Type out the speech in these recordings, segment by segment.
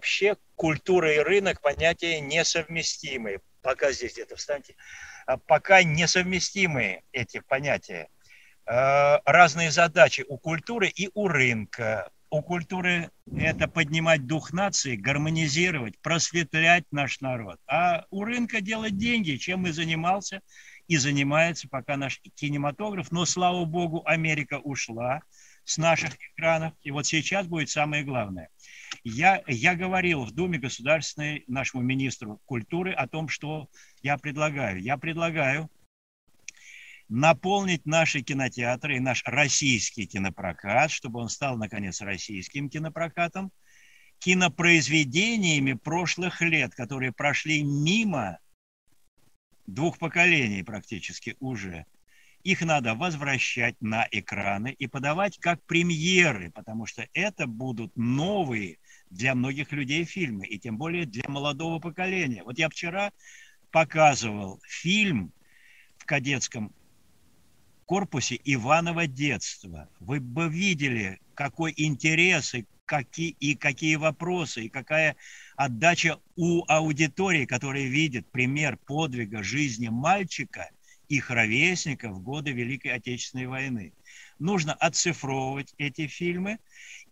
вообще культура и рынок понятия несовместимые. Пока здесь где-то встаньте. А пока несовместимые эти понятия. А, разные задачи у культуры и у рынка. У культуры это поднимать дух нации, гармонизировать, просветлять наш народ. А у рынка делать деньги, чем и занимался и занимается пока наш кинематограф. Но, слава богу, Америка ушла с наших экранов. И вот сейчас будет самое главное. Я, я говорил в Думе Государственной нашему министру культуры о том, что я предлагаю. Я предлагаю наполнить наши кинотеатры и наш российский кинопрокат, чтобы он стал, наконец, российским кинопрокатом, кинопроизведениями прошлых лет, которые прошли мимо двух поколений практически уже – их надо возвращать на экраны и подавать как премьеры, потому что это будут новые для многих людей фильмы, и тем более для молодого поколения. Вот я вчера показывал фильм в кадетском корпусе Иванова детства. Вы бы видели, какой интерес и какие, и какие вопросы, и какая отдача у аудитории, которая видит пример подвига жизни мальчика – их ровесников в годы Великой Отечественной войны. Нужно оцифровывать эти фильмы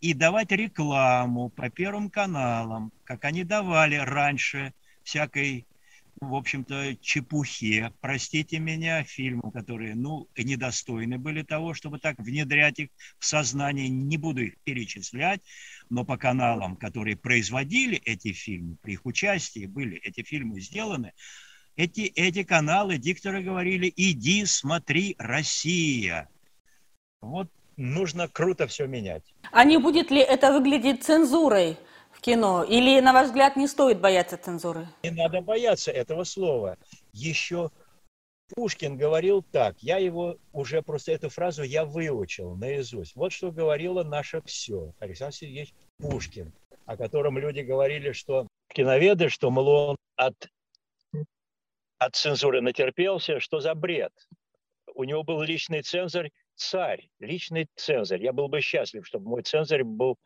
и давать рекламу по первым каналам, как они давали раньше всякой, в общем-то, чепухе, простите меня, фильмы, которые, ну, недостойны были того, чтобы так внедрять их в сознание, не буду их перечислять, но по каналам, которые производили эти фильмы, при их участии были эти фильмы сделаны, эти, эти каналы дикторы говорили, иди, смотри, Россия. Вот нужно круто все менять. А не будет ли это выглядеть цензурой в кино? Или, на ваш взгляд, не стоит бояться цензуры? Не надо бояться этого слова. Еще Пушкин говорил так, я его уже просто эту фразу я выучил наизусть. Вот что говорило наше все. Александр Сергеевич Пушкин, о котором люди говорили, что киноведы, что, мол, он от от цензуры натерпелся, что за бред. У него был личный цензорь, царь, личный цензорь. Я был бы счастлив, чтобы мой цензорь был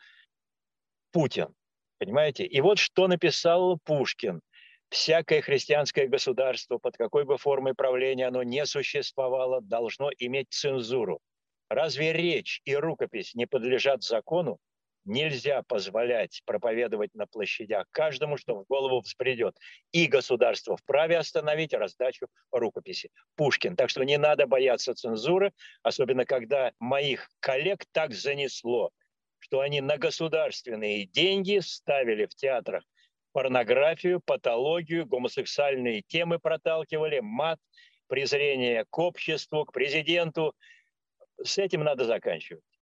Путин. Понимаете? И вот что написал Пушкин. Всякое христианское государство, под какой бы формой правления оно не существовало, должно иметь цензуру. Разве речь и рукопись не подлежат закону? Нельзя позволять проповедовать на площадях каждому, что в голову взбредет. И государство вправе остановить раздачу рукописи. Пушкин. Так что не надо бояться цензуры, особенно когда моих коллег так занесло, что они на государственные деньги ставили в театрах порнографию, патологию, гомосексуальные темы проталкивали, мат, презрение к обществу, к президенту. С этим надо заканчивать.